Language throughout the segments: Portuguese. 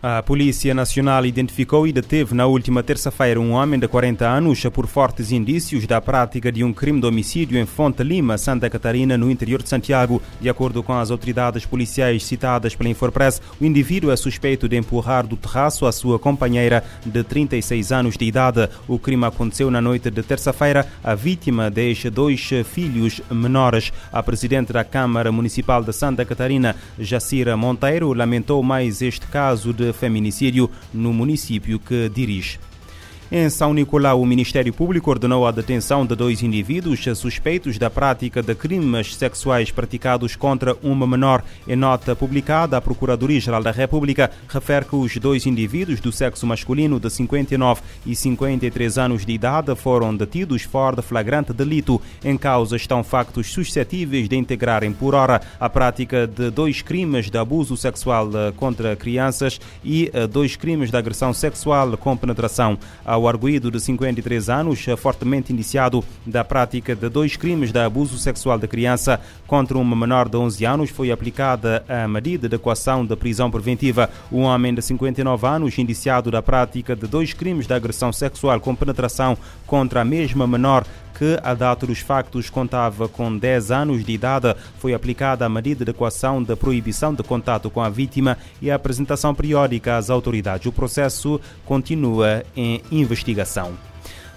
A Polícia Nacional identificou e deteve na última terça-feira um homem de 40 anos por fortes indícios da prática de um crime de homicídio em Fonte Lima, Santa Catarina, no interior de Santiago. De acordo com as autoridades policiais citadas pela Infopress, o indivíduo é suspeito de empurrar do terraço a sua companheira de 36 anos de idade. O crime aconteceu na noite de terça-feira. A vítima deixa dois filhos menores. A presidente da Câmara Municipal de Santa Catarina, Jacira Monteiro, lamentou mais este caso de feminicídio no município que dirige. Em São Nicolau, o Ministério Público ordenou a detenção de dois indivíduos suspeitos da prática de crimes sexuais praticados contra uma menor. Em nota publicada, a Procuradoria-Geral da República refere que os dois indivíduos do sexo masculino de 59 e 53 anos de idade foram detidos fora de flagrante delito. Em causa estão factos suscetíveis de integrarem por hora a prática de dois crimes de abuso sexual contra crianças e dois crimes de agressão sexual com penetração. A ao arguído de 53 anos, fortemente indiciado da prática de dois crimes de abuso sexual de criança contra uma menor de 11 anos, foi aplicada a medida de equação de prisão preventiva. Um homem de 59 anos, indiciado da prática de dois crimes de agressão sexual com penetração contra a mesma menor, que, a data dos factos, contava com 10 anos de idade, foi aplicada a medida de equação de proibição de contato com a vítima e a apresentação periódica às autoridades. O processo continua em investigação.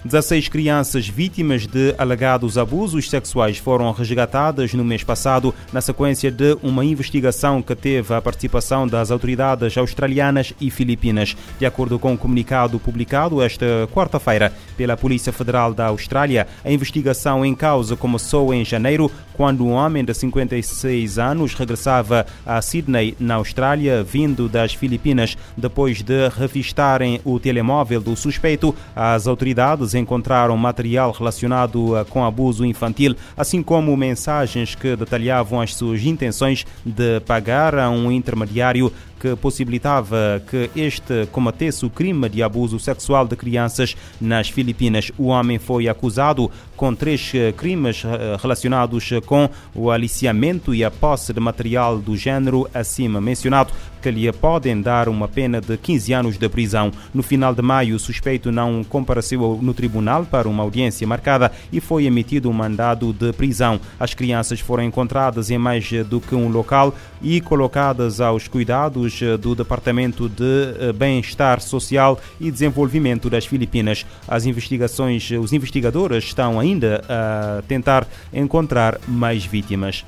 16 crianças vítimas de alegados abusos sexuais foram resgatadas no mês passado, na sequência de uma investigação que teve a participação das autoridades australianas e filipinas. De acordo com um comunicado publicado esta quarta-feira pela Polícia Federal da Austrália, a investigação em causa começou em janeiro, quando um homem de 56 anos regressava a Sydney, na Austrália, vindo das Filipinas. Depois de revistarem o telemóvel do suspeito, as autoridades encontraram material relacionado eh, com abuso infantil, assim como mensagens que detalhavam as suas intenções de pagar a um intermediário que possibilitava que este combatesse o crime de abuso sexual de crianças nas Filipinas. O homem foi acusado com três eh, crimes eh, relacionados com o aliciamento e a posse de material do género acima mencionado, que lhe podem dar uma pena de 15 anos de prisão. No final de maio, o suspeito não compareceu no tribunal para uma audiência marcada e foi emitido um mandado de prisão. As crianças foram encontradas em mais do que um local e colocadas aos cuidados eh, do Departamento de eh, Bem-Estar Social e Desenvolvimento das Filipinas. As investigações, os investigadores estão ainda a tentar encontrar mais vítimas.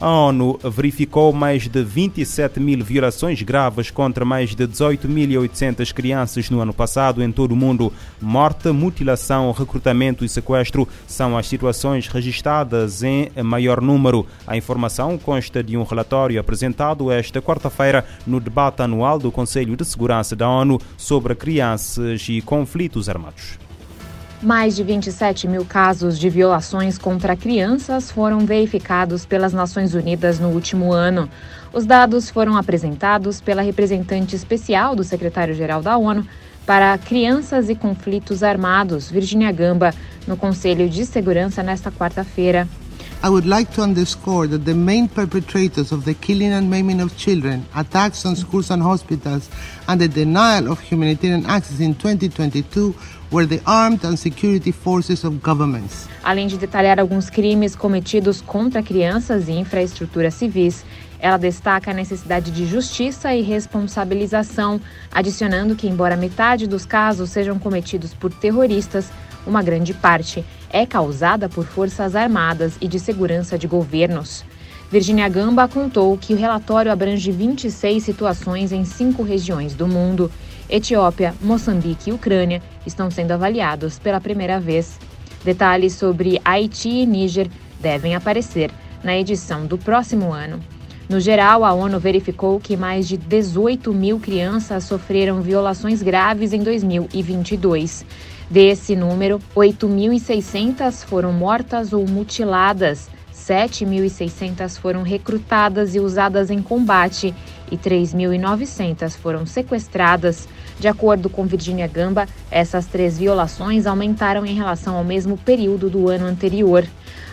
A ONU verificou mais de 27 mil violações graves contra mais de 18.800 crianças no ano passado em todo o mundo. Morte, mutilação, recrutamento e sequestro são as situações registradas em maior número. A informação consta de um relatório apresentado esta quarta-feira no debate anual do Conselho de Segurança da ONU sobre crianças e conflitos armados. Mais de 27 mil casos de violações contra crianças foram verificados pelas Nações Unidas no último ano. Os dados foram apresentados pela representante especial do secretário-geral da ONU para Crianças e Conflitos Armados, Virginia Gamba, no Conselho de Segurança nesta quarta-feira. I would like to underscore that the main perpetrators of the killing and maiming of children, attacks on schools and hospitals, and the denial of humanitarian access in 2022 were the armed and security forces of governments. Além de detalhar alguns crimes cometidos contra crianças e infraestruturas civis, ela destaca a necessidade de justiça e responsabilização, adicionando que, embora metade dos casos sejam cometidos por terroristas, uma grande parte é causada por forças armadas e de segurança de governos. Virginia Gamba contou que o relatório abrange 26 situações em cinco regiões do mundo. Etiópia, Moçambique e Ucrânia estão sendo avaliados pela primeira vez. Detalhes sobre Haiti e Níger devem aparecer na edição do próximo ano. No geral, a ONU verificou que mais de 18 mil crianças sofreram violações graves em 2022. Desse número, 8.600 foram mortas ou mutiladas, 7.600 foram recrutadas e usadas em combate e 3.900 foram sequestradas. De acordo com Virginia Gamba, essas três violações aumentaram em relação ao mesmo período do ano anterior.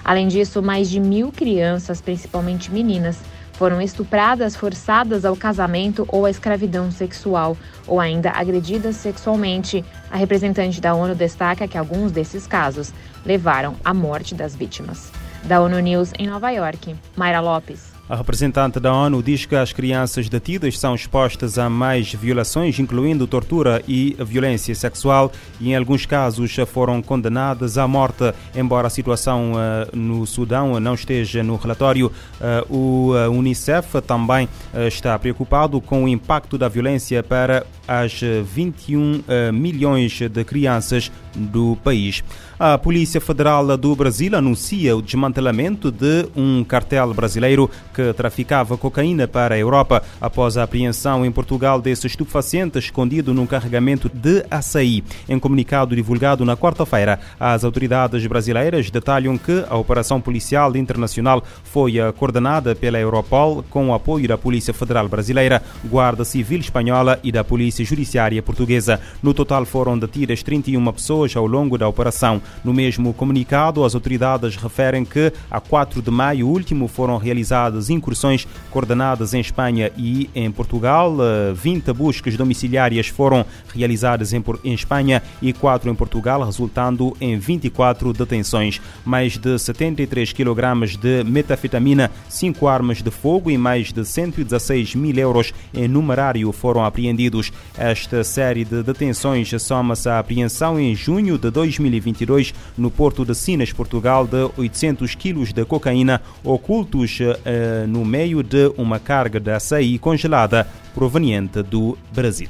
Além disso, mais de mil crianças, principalmente meninas, foram estupradas, forçadas ao casamento ou à escravidão sexual, ou ainda agredidas sexualmente. A representante da ONU destaca que alguns desses casos levaram à morte das vítimas. Da ONU News em Nova York, Mayra Lopes. A representante da ONU diz que as crianças detidas são expostas a mais violações, incluindo tortura e violência sexual, e em alguns casos foram condenadas à morte. Embora a situação uh, no Sudão não esteja no relatório, uh, o Unicef também está preocupado com o impacto da violência para as 21 milhões de crianças do país. A Polícia Federal do Brasil anuncia o desmantelamento de um cartel brasileiro que traficava cocaína para a Europa após a apreensão em Portugal desse estupefaciente escondido num carregamento de açaí. Em comunicado divulgado na quarta-feira, as autoridades brasileiras detalham que a operação policial internacional foi coordenada pela Europol com o apoio da Polícia Federal Brasileira, Guarda Civil Espanhola e da Polícia Judiciária Portuguesa. No total foram detidas 31 pessoas ao longo da operação. No mesmo comunicado, as autoridades referem que a 4 de maio último foram realizadas incursões coordenadas em Espanha e em Portugal. 20 buscas domiciliárias foram realizadas em, Espanha e 4 em Portugal, resultando em 24 detenções. Mais de 73 kg de metafetamina, 5 armas de fogo e mais de 116 mil euros em numerário foram apreendidos. Esta série de detenções soma-se à apreensão em junho de 2022 no porto de Sines, Portugal, de 800 quilos de cocaína ocultos eh, no meio de uma carga de açaí congelada proveniente do Brasil.